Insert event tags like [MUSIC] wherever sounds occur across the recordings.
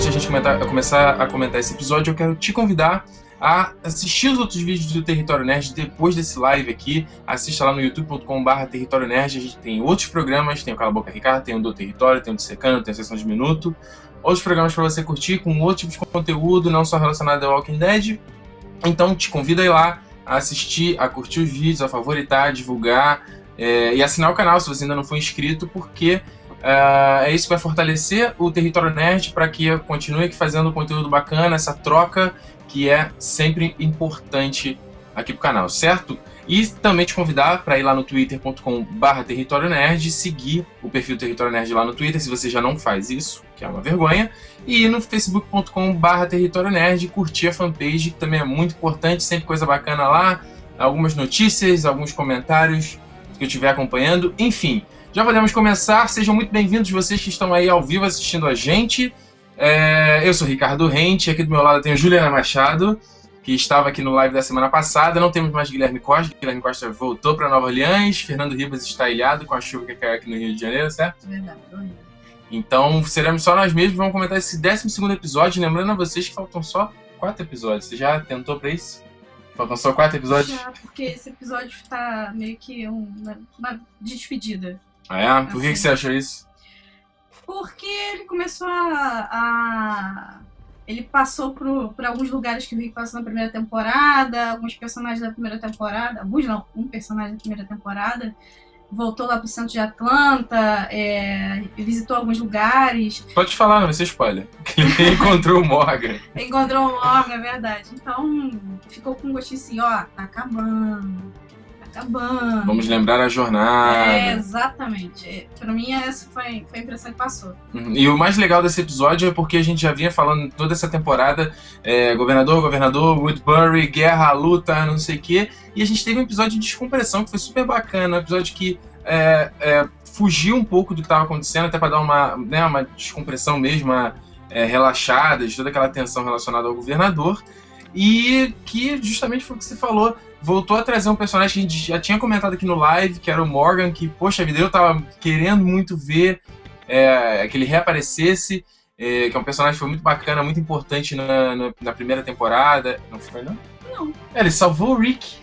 antes de a gente comentar, começar a comentar esse episódio, eu quero te convidar a assistir os outros vídeos do Território Nerd depois desse live aqui. Assista lá no youtube.com.br Território Nerd. A gente tem outros programas, tem o Cala Boca Ricardo, tem o do Território, tem o do Secando, tem a Sessão de Minuto. Outros programas para você curtir com outro tipo de conteúdo, não só relacionado ao Walking Dead. Então te convido a ir lá, a assistir, a curtir os vídeos, a favoritar, a divulgar é, e assinar o canal se você ainda não for inscrito, porque é isso que vai fortalecer o território nerd para que continue fazendo conteúdo bacana, essa troca que é sempre importante aqui pro canal, certo? E também te convidar para ir lá no twitter.com/barra Território Nerd, seguir o perfil Território Nerd lá no Twitter, se você já não faz isso, que é uma vergonha, e ir no facebook.com/barra Território Nerd, curtir a fanpage, que também é muito importante, sempre coisa bacana lá, algumas notícias, alguns comentários que eu estiver acompanhando, enfim. Já podemos começar, sejam muito bem-vindos vocês que estão aí ao vivo assistindo a gente. É, eu sou Ricardo Rente, aqui do meu lado tem Juliana Machado, que estava aqui no live da semana passada. Não temos mais Guilherme Costa, Guilherme Costa voltou para Nova Orleans. Fernando Ribas está ilhado com a chuva que caiu aqui no Rio de Janeiro, certo? Verdade. Então seremos só nós mesmos. Vamos comentar esse 12 episódio. Lembrando a vocês que faltam só quatro episódios. Você já tentou para isso? Faltam só quatro episódios? Já, porque esse episódio está meio que uma, uma despedida. Ah, é? Por que, Assim. que você achou isso? Porque ele começou a. a- ele passou por, por alguns lugares que o Rick passou na primeira temporada, alguns personagens da primeira temporada, alguns não, um personagem da primeira temporada, voltou lá pro centro de Atlanta, é, visitou alguns lugares, Pode falar, não vai ser spoiler. Que [LAUGHS] ele encontrou o Morgan. encontrou um órgão, é verdade. Então, ficou com um gostinho assim, ó, tá acabando, acabando. Vamos lembrar a jornada. É, exatamente. Pra mim, essa foi, foi a impressão que passou. Uhum. E o mais legal desse episódio é porque a gente já vinha falando toda essa temporada, é, governador, governador, Woodbury, guerra, luta, não sei o quê, e a gente teve um episódio de descompressão que foi super bacana, um episódio que é, é, fugiu um pouco do que estava acontecendo, até para dar uma, né, uma descompressão mesmo, uma, é, relaxada, de toda aquela tensão relacionada ao governador, e que justamente foi o que você falou, voltou a trazer um personagem que a gente já tinha comentado aqui no live, que era o Morgan, que, poxa vida, eu tava querendo muito ver é, que ele reaparecesse, é, que é um personagem que foi muito bacana, muito importante na, na, na primeira temporada. Não foi, não? Não. É, ele salvou o Rick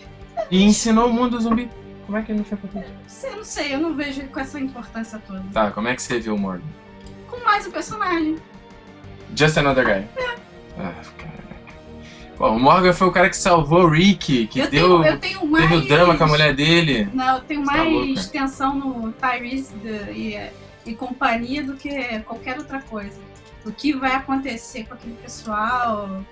e ensinou o mundo zumbi. Como é que ele não foi importante? Eu não sei, eu não vejo ele com essa importância toda. Tá, como é que você viu o Morgan? Com mais o personagem. Just another guy. Ah, caraca. Bom, o Morgan foi o cara que salvou o Rick, que eu, deu. tenho, mais. Teve o drama com a mulher dele. Não, eu tenho Você tá mais louca. tensão no Tyrese e, e companhia do que qualquer outra coisa. O que vai acontecer com aquele pessoal.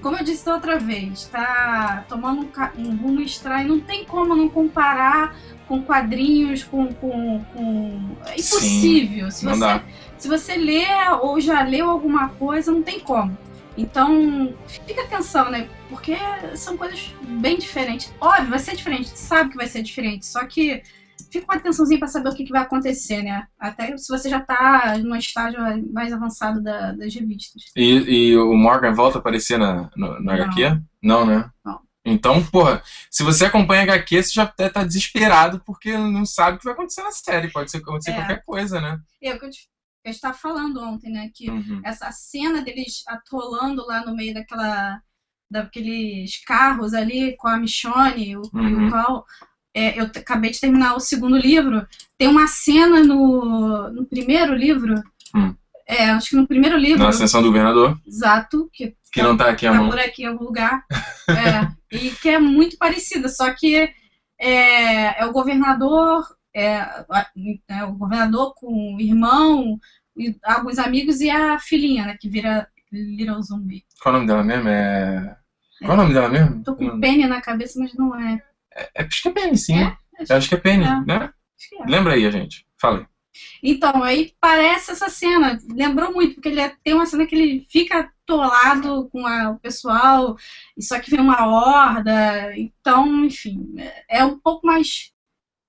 Como eu disse da outra vez, tá tomando um, um rumo estranho. Não tem como não comparar com quadrinhos, com. com, com... É impossível. Se não você, dá. se você lê ou já leu alguma coisa, não tem como. Então, fica atenção, né? Porque são coisas bem diferentes. Óbvio, vai ser diferente, sabe que vai ser diferente, só que fica com atençãozinha pra saber o que, que vai acontecer, né? Até se você já tá num estágio mais avançado da- das revistas. E, e o Morgan volta a aparecer na, no, no Não. HQ? Não, né? Não. Então, porra, se você acompanha HQ, você já até tá desesperado porque não sabe o que vai acontecer na série. Pode ser acontecer É. qualquer coisa, né? É o que eu te- eu estava falando ontem, né? Que Uhum. essa cena deles atolando lá no meio daquela daqueles carros ali com a Michonne, o, Uhum. o qual é, eu acabei de terminar o segundo livro. Tem uma cena no, no primeiro livro, Hum. é, acho que no primeiro livro, Na ascensão do governador, exato, que que não tá aqui a tá mão. por aqui em algum lugar, é, e que é muito parecida, só que é, é o governador, é, a- é o governador com o irmão, e alguns amigos e a filhinha, né, que vira Little Zumbi. Qual o nome dela mesmo? É. Qual o nome dela mesmo? Tô com Não- Penny na cabeça, mas não é. É, acho que é Penny, sim. É? Eu acho que é Penny, É. né? Acho é. Lembra aí, a gente. Fala aí. Então, aí parece essa cena. Lembrou muito, porque ele é- tem uma cena que ele fica atolado com a- o pessoal, e só que vem uma horda. Então, enfim, é- é um pouco mais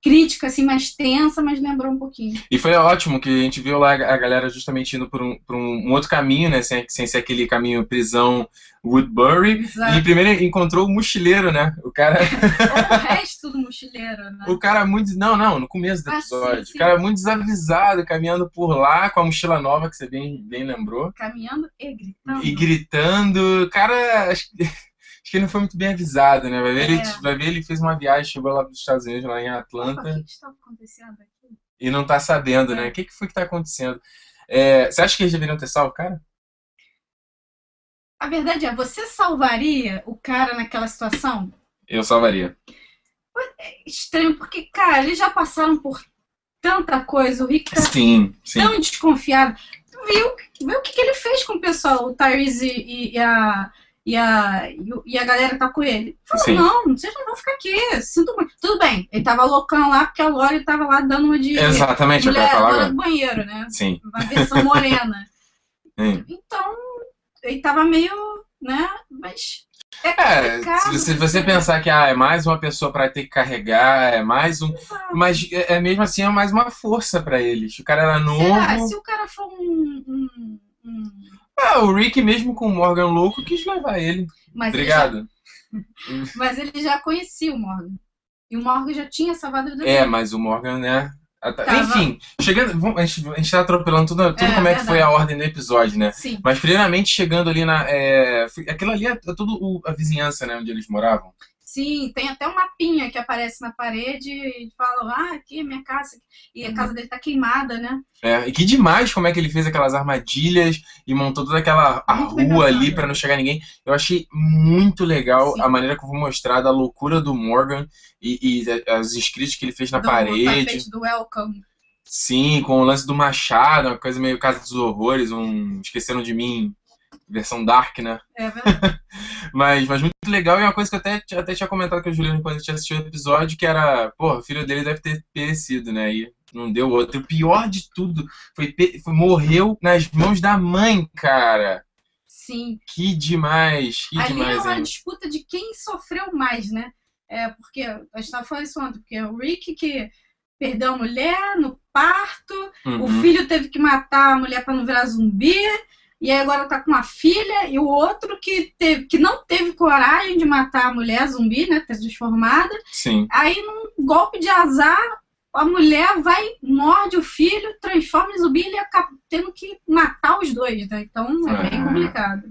crítica assim mais tensa, mas lembrou um pouquinho. E foi ótimo que a gente viu lá a galera justamente indo por um, por um outro caminho, né? Sem, sem ser aquele caminho prisão Woodbury. Exato. E primeiro encontrou o mochileiro, né? O cara. Ou [LAUGHS] o resto do mochileiro, né? o cara muito. Não, não, no começo do Ah, episódio. sim, sim. O cara muito desavisado, caminhando por lá com a mochila nova, que você bem, bem lembrou. Caminhando e gritando. E gritando. Cara, acho, que- ele não foi muito bem avisado, né? Vai ver, ele, É. vai ver, ele fez uma viagem, chegou lá para os Estados Unidos, lá em Opa, Atlanta. o que estava acontecendo aqui? e não tá sabendo, né? É. O que, que foi que tá acontecendo? É, você acha que eles deveriam ter salvo o cara? A verdade é, você salvaria o cara naquela situação? Eu salvaria. Estranho, porque, cara, eles já passaram por tanta coisa. O Rick tá Sim, sim. tão desconfiado. Viu, viu o que, que ele fez com o pessoal, o Tyrese e, e a. E a, e a galera tá com ele. Falou, Sim. não, vocês não vão ficar aqui. Sinto muito. Tudo bem, ele tava loucão lá porque a Lori tava lá dando uma de Exatamente, eu mulher falar dona do banheiro, né? Sim. Uma versão morena. [LAUGHS] Sim. Então, ele tava meio, né? Mas. É É, se você, pensar que ah, é mais uma pessoa pra ter que carregar, é mais um. Mas é, é mesmo assim, é mais uma força pra eles. O cara era Será? novo. Se o cara for um. um, um- Ah, o Rick, mesmo com o Morgan louco, quis levar ele. Mas, ele já, Obrigado. mas ele já conhecia o Morgan. E o Morgan já tinha salvado vida É, mas o Morgan, né? Tava- Enfim, chegando. A gente, a gente tá atropelando tudo, tudo É, como é que foi a ordem do episódio, né? Sim. Mas primeiramente chegando ali na. É, aquilo ali é, é tudo o- a vizinhança, né? Onde eles moravam. Sim, tem até um mapinha que aparece na parede e fala, ah, aqui é minha casa. E a casa dele tá queimada, né? É, e que demais como é que ele fez aquelas armadilhas e montou toda aquela rua ali pra não chegar ninguém. Eu achei muito legal Sim. a maneira como foi mostrada a loucura do Morgan e, e a- os escritos que ele fez na do parede. tapete do Welcome. Sim, com o lance do machado, uma coisa meio Casa dos Horrores, um Esqueceram de Mim, versão dark, né? É [LAUGHS] verdade. Mas, mas muito legal e uma coisa que eu até, até tinha comentado com a Juliana quando a gente assistiu o episódio, que era, pô, o filho dele deve ter perecido, né? E não deu outro. O pior de tudo foi, foi morreu nas mãos da mãe, cara. Sim. Que demais, que Ali é demais, uma hein? disputa de quem sofreu mais, né? É, porque a gente estava falando isso ontem, porque o Rick que perdeu a mulher no parto, o Uhum. filho teve que matar a mulher para não virar zumbi, e aí agora tá com uma filha, e o outro que, teve, que não teve coragem de matar a mulher zumbi, né? Transformada. Sim. Aí, num golpe de azar, a mulher vai, morde o filho, transforma em zumbi e ele acaba tendo que matar os dois, né? Então é bem Ah. complicado.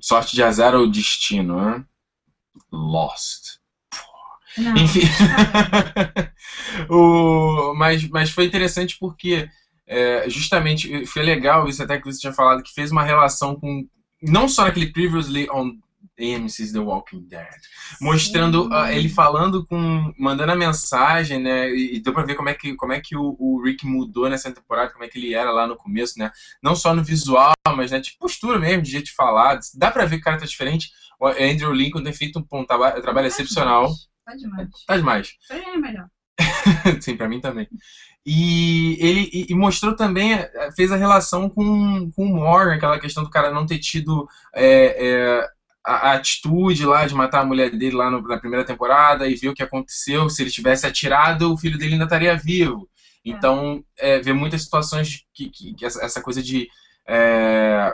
Sorte de azar ou destino, né? Lost. Não. Enfim. [LAUGHS] o, mas, mas foi interessante porque é, justamente foi legal isso até que você tinha falado que fez uma relação com não só naquele previously on AMC's The Walking Dead, mostrando ah, ele falando com mandando a mensagem, né? E, e deu pra ver como é que como é que o, o Rick mudou nessa temporada, como é que ele era lá no começo, né? Não só no visual, mas né, de postura mesmo, de jeito de falar, dá pra ver que o cara tá diferente. O Andrew Lincoln tem feito um, um traba- trabalho excepcional. Tá demais. Tá demais. Isso aí é melhor. [LAUGHS] Sim, pra mim também. E ele e, e mostrou também, eh, fez a relação com, com o Morgan, aquela questão do cara não ter tido é, é, a, a atitude lá de matar a mulher dele lá no- na primeira temporada e ver o que aconteceu. Se ele tivesse atirado, o filho dele ainda estaria vivo. Então, é, ver muitas situações que, que, que essa, essa coisa de é,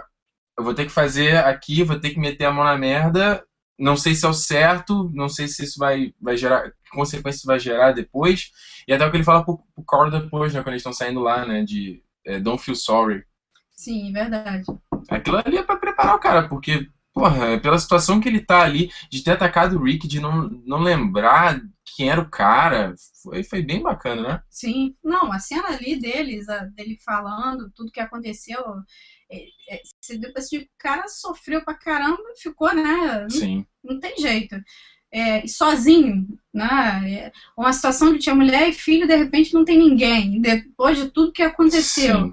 eu vou ter que fazer aqui, vou ter que meter a mão na merda. Não sei se é o certo, não sei se isso vai, vai gerar, que consequências vai gerar depois. E até o que ele fala pro, pro Carl depois, né, quando eles estão saindo lá, né, de é, Don't Feel Sorry. Sim, verdade. Aquilo ali é pra preparar o cara, porque, porra, é pela situação que ele tá ali, de ter atacado o Rick, de não, não lembrar quem era o cara, foi, foi bem bacana, né? Sim. Não, a cena ali deles, a- dele falando tudo que aconteceu. é, é, depois o cara sofreu pra caramba ficou, né? Não, Sim. não tem jeito. É, sozinho, né? É, uma situação que tinha mulher e filho, de repente não tem ninguém. Depois de tudo que aconteceu. Sim.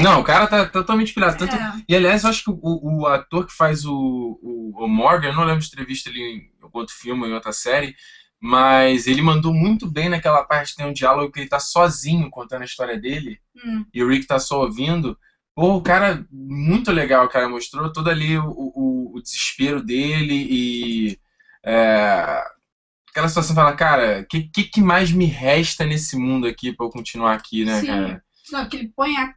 Não, o cara tá totalmente pirado. Tanto, É, E aliás, eu acho que o, o ator que faz o, o, o Morgan, eu não lembro de ter visto ele em outro filme ou em outra série, mas ele mandou muito bem naquela parte, tem um diálogo que ele tá sozinho contando a história dele, hum, e o Rick tá só ouvindo. Pô, o cara, muito legal, cara, mostrou todo ali o, o, o desespero dele e. é, aquela situação fala, cara, o que, que, que mais me resta nesse mundo aqui pra eu continuar aqui, né, Sim. cara? Não, que ele põe a,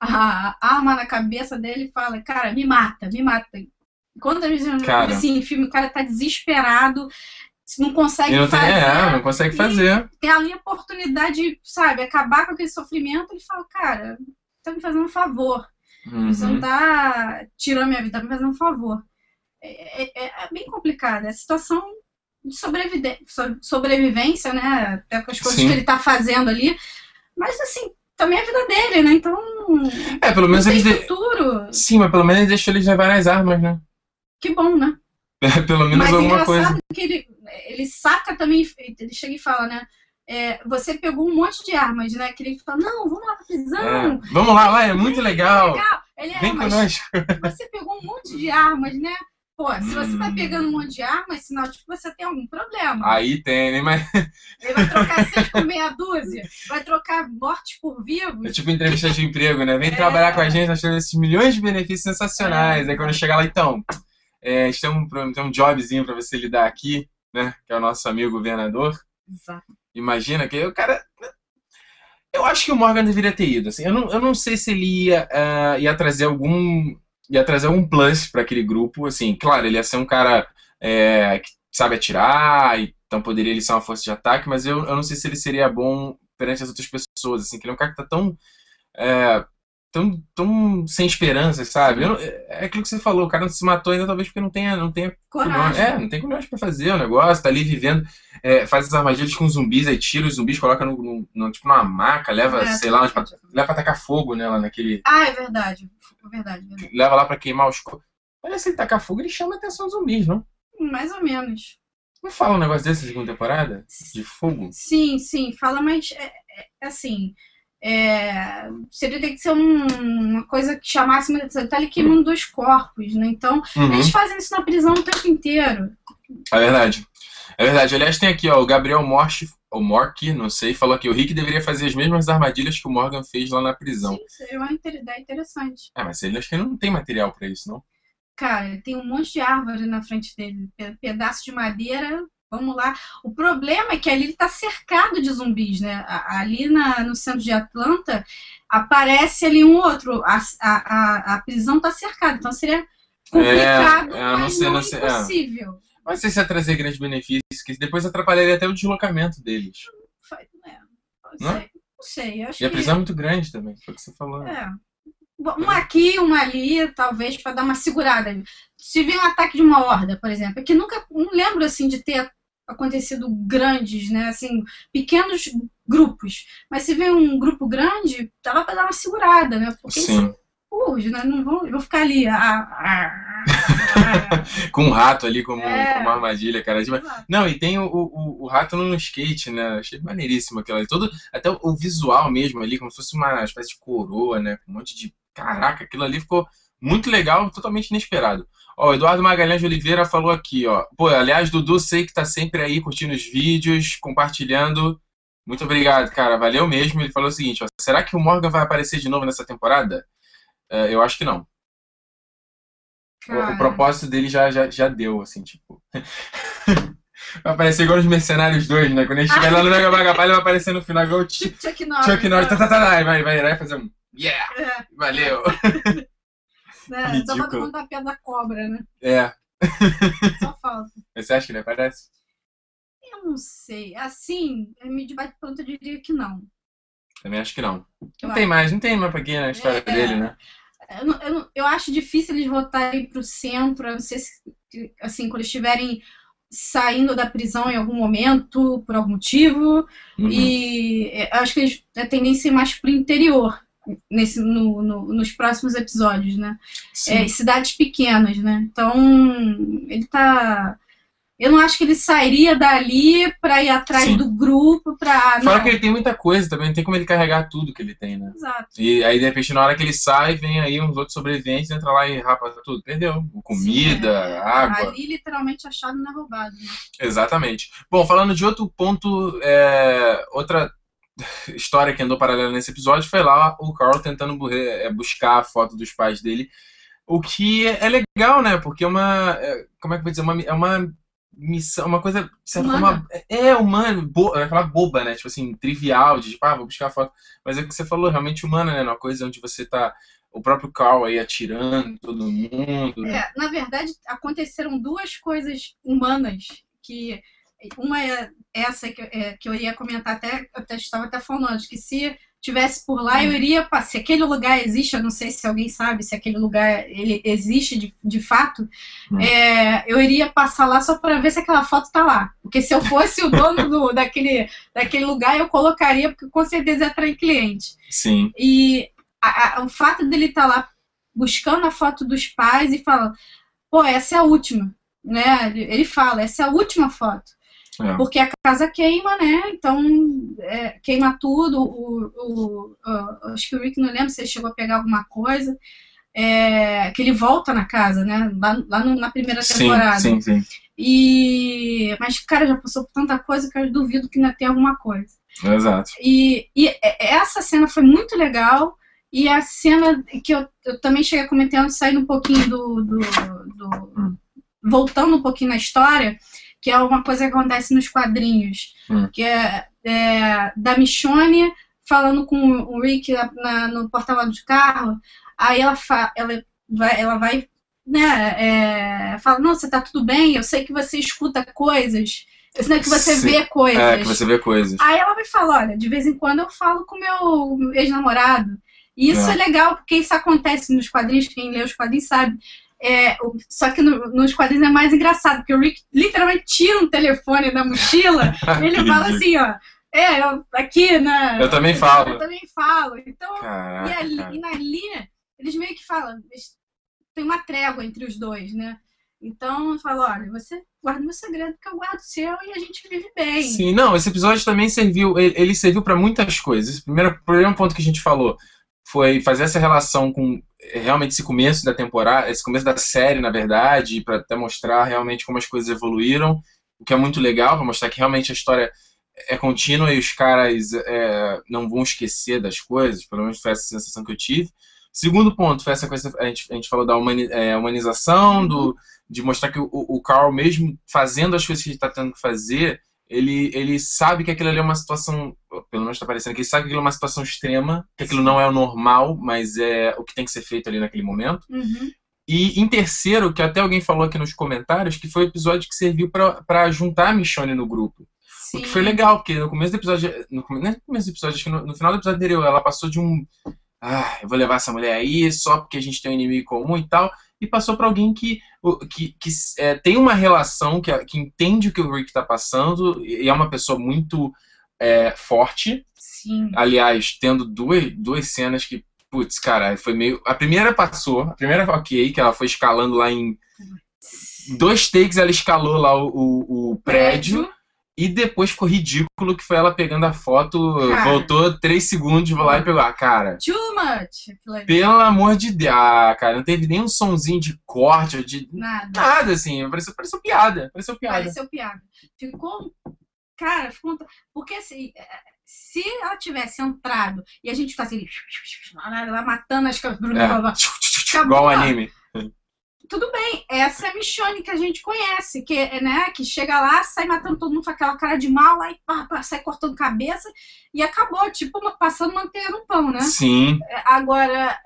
a, a arma na cabeça dele e fala, cara, me mata, me mata. Quantas vezes eu Cara. assim, filme, o cara tá desesperado, não consegue não tem, fazer, é, não consegue fazer. tem ali a oportunidade de, sabe, acabar com aquele sofrimento, ele fala, cara, tá me fazendo um favor. Você não Uhum. tá tirando minha vida, tá me fazendo um favor. É, é- é bem complicado. É a situação de sobrevivência, né? Até com as coisas Sim. que ele tá fazendo ali. Mas, assim, também é a vida dele, né? Então, É, pelo menos eles. De... Sim, mas pelo menos ele deixou eles levarem as armas, né? Que bom, né? [LAUGHS] pelo menos Mas alguma engraçado coisa. que ele, ele saca também, ele chega e fala, né? é, você pegou um monte de armas, né? Que ele fala, não, vamos lá pra prisão. É. Vamos lá, lá, é muito legal. legal. Ele é, Vem conosco. [LAUGHS] você pegou um monte de armas, né? Pô, se você tá Hum. pegando um monte de armas, é sinal de que você tem algum problema. Aí tem, né? Mas Ele vai trocar seis por meia dúzia, vai trocar mortes por é vivos. tipo entrevista de emprego, né? Vem É. trabalhar com a gente, nós temos esses milhões de benefícios sensacionais. Aí quando chega lá, então, é, tem um, tem um jobzinho pra você lidar aqui, né? Que é o nosso amigo governador. Exato. Imagina que o cara. Eu acho que o Morgan deveria ter ido. Assim, eu, não, eu não sei se ele ia, ah, ia trazer algum. Ia trazer algum plus para aquele grupo. Assim, claro, ele ia ser um cara é, que sabe atirar, então poderia ele ser uma força de ataque, mas eu, eu não sei se ele seria bom perante as outras pessoas. Assim, que ele é um cara que tá tão. é, tão, tão sem esperança, sabe? Não- é é aquilo que você falou, o cara não se matou ainda, talvez porque não tenha, não tenha Coragem. é, não tem como pra fazer o negócio, tá ali vivendo, é, faz as armadilhas com zumbis, aí tira os zumbis, coloca no, no- no- tipo numa maca, leva, É, sei lá, pra, leva pra tacar fogo nela naquele. Ah, é verdade. É verdade, verdade. Leva lá pra queimar os. Olha, se ele tacar fogo, ele chama a atenção dos zumbis, não? Mais ou menos. Não fala um negócio desse na segunda temporada? De fogo? Sim, sim, fala, mas é, é, assim. É, seria ter que ser um- uma coisa que chamasse muita atenção. Tá ali queimando dois corpos, né? Então, Uhum, eles fazem isso na prisão o tempo inteiro. é verdade. É verdade. Aliás, tem aqui, ó, o Gabriel Morch, ou Mork, não sei, falou que o Rick deveria fazer as mesmas armadilhas que o Morgan fez lá na prisão. Sim, seria uma ideia interessante. Ah, mas ele acho que ele não tem material pra isso, não? Cara, tem um monte de árvore na frente dele, pe- pedaço de madeira. Vamos lá. O problema é que ali ele tá cercado de zumbis, né? Ali na- no centro de Atlanta aparece ali um outro. A, a, a, prisão tá cercada, então seria complicado, É, é, mas sei, não, não sei, é. impossível. Mas não sei se ia trazer grandes benefícios, que depois atrapalharia até o deslocamento deles. É, não Não? sei, não sei. E a prisão é muito grande também, foi o que você falou. É. Um aqui, um ali, talvez, para dar uma segurada. Se vir um ataque de uma horda, por exemplo, é que nunca, não lembro assim de ter acontecido grandes, né? Assim, pequenos grupos. Mas se vem um grupo grande, dava para dar uma segurada, né? Porque eles Sim. burros, né? Não vão, vão ficar ali. ah, ah, ah, [LAUGHS] Com um rato ali como, É. como uma armadilha, cara. Ah. Não, e tem o, o, o rato no skate, né? Achei maneiríssimo aquilo ali. Todo, até o, o visual mesmo ali, como se fosse uma espécie de coroa, né? Com um monte de. Caraca, aquilo ali ficou muito legal, totalmente inesperado. Ó, o Eduardo Magalhães de Oliveira falou aqui, ó. Pô, aliás, Dudu, sei que tá sempre aí curtindo os vídeos, compartilhando. Muito obrigado, cara. Valeu mesmo. Ele falou o seguinte, ó. Será que o Morgan vai aparecer de novo nessa temporada? É, eu acho que não. O, o propósito dele já, já, já deu, assim, tipo. [LAUGHS] vai aparecer igual os Mercenários 2, né? Quando a gente estiver lá no Mega Vagabal, ele vai aparecer no final igual o Chuck tipo Chuck Norris. Norris. Tá, tá, tá, vai, vai, vai fazer um. Yeah! É, Valeu! [LAUGHS] né? Só contar a pé da cobra, né? É. [LAUGHS] Só falta. Você acha que ele aparece? Eu não sei. Assim, me de bate pronto, eu diria que não. Também acho que não. Não Eu tem mais, não tem mais pra quê na história É. dele, né? Eu, não- eu, não- eu acho difícil eles voltarem para o centro, a não ser se, assim, quando estiverem saindo da prisão em algum momento, por algum motivo. Uhum. E é, eu acho que eles a tendência é mais pro interior nesse, no, no- nos próximos episódios, né? É, cidades pequenas, né? Então, ele tá. Eu não acho que ele sairia dali para ir atrás Sim. do grupo, para. Fora que ele tem muita coisa também, não tem como ele carregar tudo que ele tem, né? Exato. E aí, de repente, na hora que ele sai, vem aí uns outros sobreviventes, entra lá e rapa tudo. Perdeu. Comida, Sim, é. água. Ali, literalmente, achado não é roubado. Né? Exatamente. Bom, falando de outro ponto, é, outra história que andou paralela nesse episódio foi lá o Carl tentando bu- é, buscar a foto dos pais dele. O que é legal, né? Porque é uma. é, como é que eu vou dizer? Uma, é uma missão, uma coisa, de certa forma, é humana, bo, aquela boba, né? Tipo assim, trivial, de tipo, ah, vou buscar a foto. Mas é o que você falou, realmente humana, né? Uma coisa onde você tá. O próprio Carl aí atirando todo mundo. É, na verdade, aconteceram duas coisas humanas que. Uma é essa que, é, que eu ia comentar até, eu estava até falando que se tivesse por lá, eu hum. iria se aquele lugar existe, eu não sei se alguém sabe se aquele lugar ele existe de, de fato, hum. é, eu iria passar lá só para ver se aquela foto tá lá. Porque se eu fosse o dono do, [LAUGHS] daquele, daquele lugar, eu colocaria, porque com certeza atrair cliente. Sim. E a, a, o fato dele estar tá lá buscando a foto dos pais e falando, pô, essa é a última. Né? Ele fala, essa é a última foto. É. Porque a casa queima, né? Então é, queima tudo. O, o, o, acho que o Rick não lembra se ele chegou a pegar alguma coisa. É, que ele volta na casa, né? Lá, lá no, na primeira temporada. Sim, sim, sim. E, mas, cara, já passou por tanta coisa que eu duvido que ainda tem alguma coisa. Exato. E, e essa cena foi muito legal. E a cena que eu, eu também cheguei comentando, saindo um pouquinho do, do, do. Hum. voltando um pouquinho na história que é uma coisa que acontece nos quadrinhos, hum. que é, é, da Michonne falando com o Rick na, na, no porta de carro, aí ela, fa, ela vai, ela vai né, é, fala, não, você tá tudo bem, eu sei que você escuta coisas, eu sei que você Sim. vê coisas. É, que você vê coisas. Aí ela me fala, olha, de vez em quando eu falo com meu ex-namorado, e isso é. é legal, porque isso acontece nos quadrinhos, quem lê os quadrinhos sabe. É, só que no, nos quadrinhos é mais engraçado, porque o Rick literalmente tira um telefone da mochila e [LAUGHS] ele fala assim, ó. É, eu, aqui na. Eu também falo. Eu também falo. Então, Caraca, e, ali, e na linha, eles meio que falam, tem uma trégua entre os dois, né? Então eu falo, olha, você guarda meu segredo que eu guardo o seu e a gente vive bem. Sim, não, esse episódio também serviu, ele, ele serviu para muitas coisas. Primeiro, primeiro ponto que a gente falou foi fazer essa relação com realmente esse começo da temporada, esse começo da série, na verdade, para até mostrar realmente como as coisas evoluíram, o que é muito legal, para mostrar que realmente a história é contínua e os caras é, não vão esquecer das coisas, pelo menos foi essa sensação que eu tive. Segundo ponto foi essa coisa, a gente, a gente falou da humani, é, humanização, do, de mostrar que o, o Carl, mesmo fazendo as coisas que ele está tendo que fazer, ele, ele sabe que aquilo ali é uma situação, pelo menos está parecendo que ele sabe que aquilo é uma situação extrema, que aquilo não é o normal, mas é o que tem que ser feito ali naquele momento. Uhum. E em terceiro, que até alguém falou aqui nos comentários, que foi o episódio que serviu para juntar a Michonne no grupo. Sim. O que foi legal, porque no começo do episódio. No, não é no começo do episódio, acho que no, no final do episódio anterior, ela passou de um. Ah, eu vou levar essa mulher aí só porque a gente tem um inimigo comum e tal e passou para alguém que, que, que é, tem uma relação, que, que entende o que o Rick está passando, e é uma pessoa muito é, forte. Sim. Aliás, tendo duas, duas cenas que, putz, cara, foi meio. A primeira passou, a primeira ok, que ela foi escalando lá em. Dois takes ela escalou lá o, o, o prédio. prédio e depois ficou ridículo que foi ela pegando a foto, cara. voltou três segundos, vou lá e pegou. Ah, cara. Too much. Pelo amor de Deus. Ah, cara, não teve nenhum sonzinho de corte, de. Nada. Nada, assim. Pareceu, pareceu piada. Pareceu piada. Pareceu piada. Ficou. Cara, ficou. Porque assim. Se ela tivesse entrado e a gente ficasse ali, [LAUGHS] lá matando as coisas. É. Igual o anime tudo bem, essa é a Michonne que a gente conhece, que, né, que chega lá, sai matando todo mundo com aquela cara de mal, aí pá, pá, sai cortando cabeça e acabou, tipo, passando manteiga no pão, né? Sim. É, agora,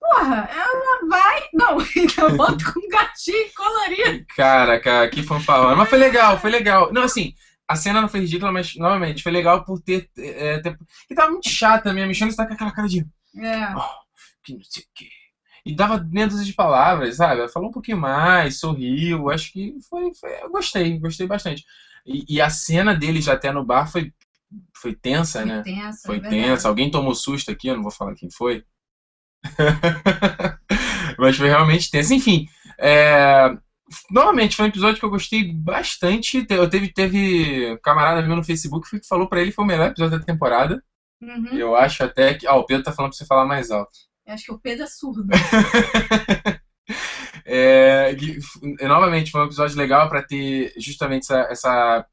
porra, ela vai. Não, [LAUGHS] então bota com um gatinho colorido. Cara, cara, que fanfarrão. Mas foi legal, foi legal. Não, assim. A cena não foi ridícula, mas, novamente, foi legal por ter. É, ter... E tava muito chata também. A Michonne está com aquela cara de. É. Oh, que não sei o quê e dava menos de palavras, sabe? falou um pouquinho mais, sorriu, acho que foi, foi eu gostei, gostei bastante. E, e, a cena dele já até no bar foi, foi tensa, foi né? Tensa, foi é tensa. Alguém tomou susto aqui, eu não vou falar quem foi. [LAUGHS] Mas foi realmente tensa. Enfim, é... novamente, foi um episódio que eu gostei bastante. Eu teve, teve um camarada meu no Facebook que falou para ele que foi o melhor episódio da temporada. Uhum. Eu acho até que. Ó, oh, o Pedro tá falando pra você falar mais alto. Eu acho que o Pedro [LAUGHS] é surdo. é, novamente, foi um episódio legal para ter justamente essa, essa,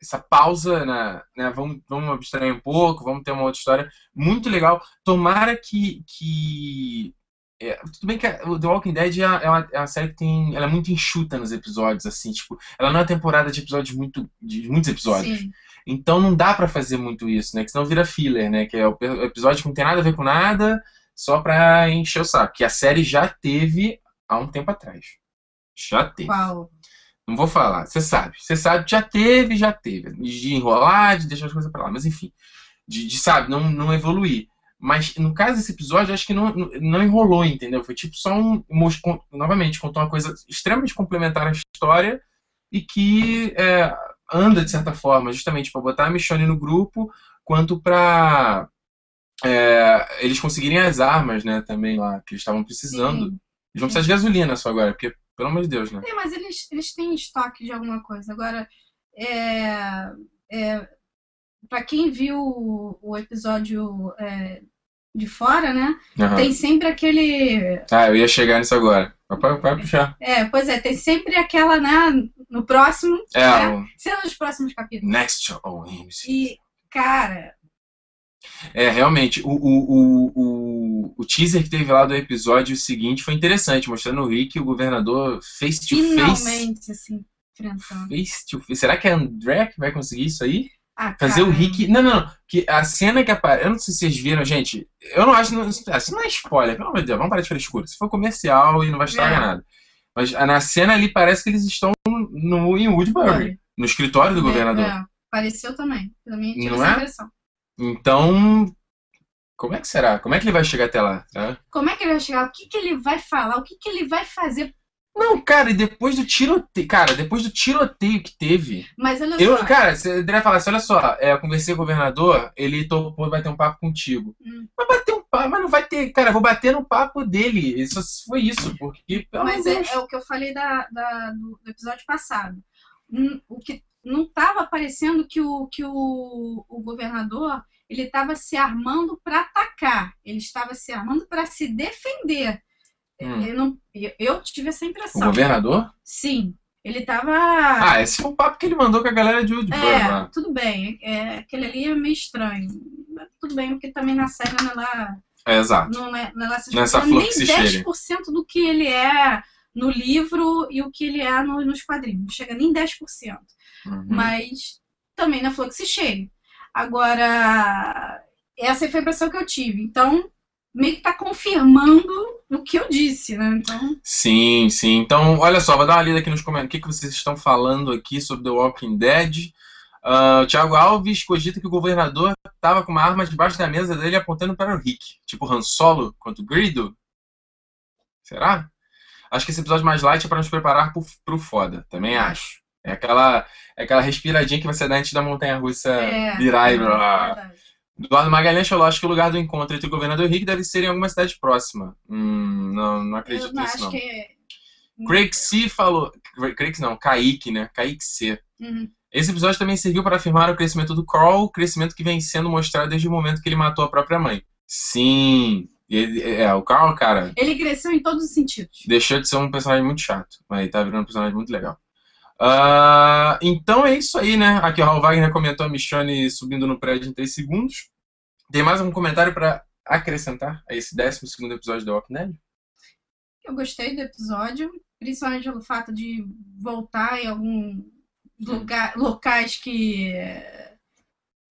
essa pausa, na, né? Vamos, vamos abstrair um pouco, vamos ter uma outra história. Muito legal. Tomara que, que é, tudo bem que o The Walking Dead é, é uma, é uma série que tem. Ela é muito enxuta nos episódios, assim, tipo, ela não é uma temporada de episódios muito. de muitos episódios. Sim. Então não dá pra fazer muito isso, né? Que senão vira filler, né? Que é o episódio que não tem nada a ver com nada, só pra encher o saco. Que a série já teve há um tempo atrás. Já teve. Qual? Não vou falar, você sabe. Você sabe, já teve, já teve. De enrolar, de deixar as coisas pra lá. Mas enfim, de, de, sabe, não, não evoluir. Mas no caso desse episódio, acho que não, não- enrolou, entendeu? Foi tipo só um. Novamente, contou uma coisa extremamente complementar à história e que é, anda de certa forma, justamente para botar a Michonne no grupo, quanto pra é, eles conseguirem as armas, né, também lá, que eles estavam precisando. Sim. Eles vão precisar de gasolina só agora, porque, pelo amor de Deus, né? É, mas eles, eles têm estoque de alguma coisa. Agora, é, é, para quem viu o, o episódio é, de fora, né? Aham. Tem sempre aquele. Ah, eu ia chegar nisso agora. Vai, vai puxar. É, pois é, tem sempre aquela, né? No próximo, É, É. o sendo nos próximos capítulos. Next on MC. E, cara, É, realmente, o, o, o, o, teaser que teve lá do episódio seguinte foi interessante, mostrando o Rick, o governador face to face. finalmente, assim, enfrentando. Face to face. Será que é a André que vai conseguir isso aí? Ah, Fazer o Rick. Não, não, não. Que a cena que aparece. Eu não sei se vocês viram, gente. Eu não acho. Não, assim, não é spoiler, pelo amor de Deus, vamos parar de frescura. Se for comercial e não vai estragar É. nada. Mas ah, na cena ali parece que eles estão no, em Woodbury, no escritório do É, governador. é, pareceu também. Também tive Não essa é? impressão. Então. Como é que será? Como é que ele vai chegar até lá? Será? Como é que ele vai chegar? O que, que ele vai falar? O que, que ele vai fazer? Não, cara, e depois do tiroteio. Cara, depois do tiroteio que teve. Mas olha Eu, só. cara, você deveria falar assim: olha só, é, eu conversei com o governador, ele topou, vai ter um papo contigo. Hum. Mas bater um papo, mas não vai ter. Cara, eu vou bater no papo dele. Isso foi isso, porque. Mas é, é o que eu falei da, da- do, do episódio passado. Hum, O que não estava parecendo que o, que o, o governador ele estava se armando para atacar. Ele estava se armando para se defender. Hum. Ele não, eu, tive essa O impressão. governador? Sim. Ele estava. Ah, esse foi o papo que ele mandou com a galera de Woodbury é, lá. tudo bem. É, aquele ali é meio estranho. Mas tudo bem, porque também na série não é lá É, exato. não é, é essas Não é essa coisas, flor nem que se cheire. 10% do que ele é no livro e o que ele é no- nos quadrinhos. Não chega nem 10%. Uhum. Mas também na flor que se cheire. Agora, essa foi a impressão que eu tive. Então, meio que tá confirmando o que eu disse, né? Então, Sim, sim. Então, olha só, vou dar uma lida aqui nos comentários. O que, que vocês estão falando aqui sobre The Walking Dead? Ah, o Thiago Alves cogita que o governador estava com uma arma debaixo da mesa dele apontando para o Rick. Tipo Han Solo contra o Grido? Será? Acho que esse episódio mais light é para nos preparar pro, pro foda. Também acho. É aquela, é aquela respiradinha que você dá antes da montanha-russa é. virar e... é. Eduardo Magalhães falou, acho que o lugar do encontro entre o governador e o Rick deve ser em alguma cidade próxima. Hum, não, não acredito Eu não nisso, acho não. que é. Craig C falou. Craig não, Kaique, né? Kaique C. Uhum. Esse episódio também serviu para afirmar o crescimento do Carl, crescimento que vem sendo mostrado desde o momento que ele matou a própria mãe. Sim. Ele- é, o Carl, cara, Ele cresceu em todos os sentidos. deixou de ser um personagem muito chato, mas tá virando um personagem muito legal. Ah, então é isso aí, né? Aqui o Raul Wagner comentou a Michonne subindo no prédio em 3 segundos. Tem mais algum comentário para acrescentar a esse 12 segundo episódio do Walking Dead? Eu gostei do episódio, principalmente pelo fato de voltar em algum lugar, locais que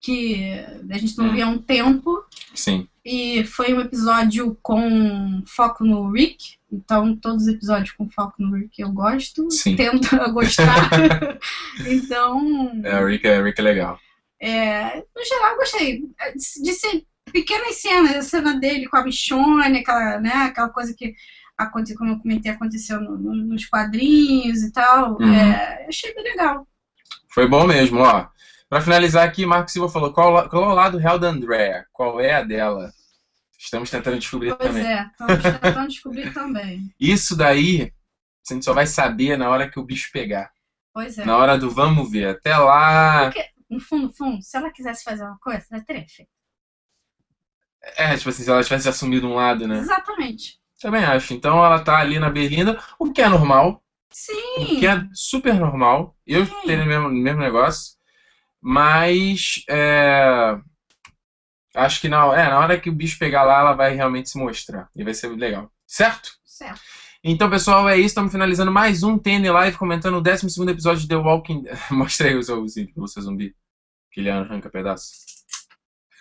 que a gente não Hum. via há um tempo. Sim. E foi um episódio com foco no Rick. Então, todos os episódios com foco no Rick eu gosto. Sim. Tento [LAUGHS] gostar. [LAUGHS] então, É, o Rick é, o Rick é legal. é, no geral, eu gostei. De de ser pequenas cenas, a cena dele com a Michonne, aquela, né, aquela coisa que aconteceu, como eu comentei, aconteceu no- no- nos quadrinhos e tal. Uhum. É, achei bem legal. Foi bom mesmo, ó. Pra finalizar aqui, Marco Silva falou: qual, qual é o lado real da Andrea? Qual é a dela? Estamos tentando descobrir Pois também. é, estamos tentando descobrir também. [LAUGHS] Isso daí, a gente só vai saber na hora que o bicho pegar. Pois é. Na hora do vamos ver. Até lá. No fundo, no fundo, se ela quisesse fazer uma coisa, ela teria feito. É, tipo assim, se ela tivesse assumido um lado, né? Exatamente. Também acho. Então ela tá ali na Berlinda, o que é normal. O Sim. que é super normal. Eu Sim. teria o mesmo, mesmo negócio. Mas. é, Acho que na, é, na hora que o bicho pegar lá, ela vai realmente se mostrar. E vai ser legal. Certo? Certo. Então, pessoal, é isso. Estamos finalizando mais um TN Live, comentando o 12 episódio de The Walking [LAUGHS] Mostra aí o seu, o seu zumbi, que ele arranca pedaços.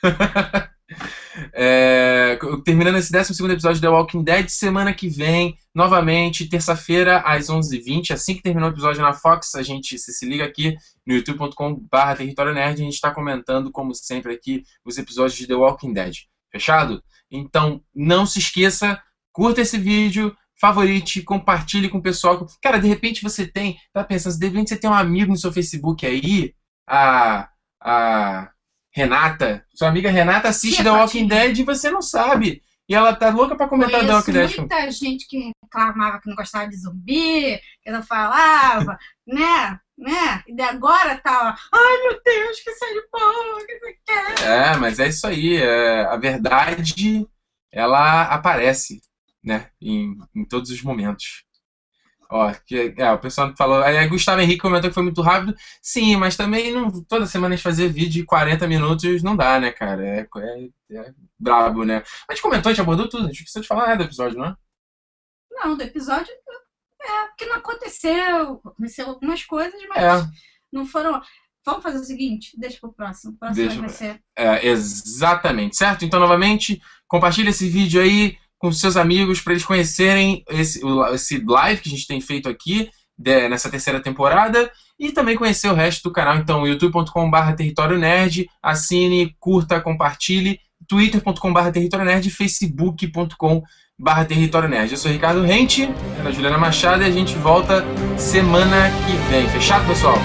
[LAUGHS] é, terminando esse 12 episódio de The Walking Dead, semana que vem, novamente, terça-feira, às 11h20. Assim que terminou o episódio na Fox, a gente se, se liga aqui no youtube.com.br Território Nerd. A gente está comentando, como sempre, aqui os episódios de The Walking Dead. Fechado? Então, não se esqueça, curta esse vídeo, favorite, compartilhe com o pessoal. Cara, de repente você tem, tá pensando, de repente você tem um amigo no seu Facebook aí, a, a Renata, sua amiga Renata assiste que The Walking Dead e você não sabe. E ela tá louca pra comentar The Walking Dead. muita gente que reclamava que não gostava de zumbi, que não falava, [LAUGHS] né? Né? E agora tá, ai meu Deus, que série boa, que você quer. É, mas é isso aí. É, a verdade, ela aparece, né? Em, em todos os momentos. Ó, que, é, o pessoal falou. Aí Gustavo Henrique comentou que foi muito rápido. Sim, mas também não, toda semana a gente fazer vídeo de 40 minutos não dá, né, cara? É, é, é brabo, né? A gente comentou, a gente abordou tudo, a gente precisa te falar nada do episódio, não é? Não, do episódio é porque não aconteceu. Aconteceu algumas coisas, mas é. não foram. Vamos fazer o seguinte, deixa pro próximo. O próximo deixa, vai ser. É, exatamente, certo? Então, novamente, compartilha esse vídeo aí com seus amigos para eles conhecerem esse, esse live que a gente tem feito aqui de, nessa terceira temporada e também conhecer o resto do canal. Então, youtube.com.br Território Nerd, assine, curta, compartilhe, twitter.com.br Território Nerd facebook.com.br Território Nerd. Eu sou Ricardo Rente, Ana Juliana Machado e a gente volta semana que vem. Fechado, pessoal?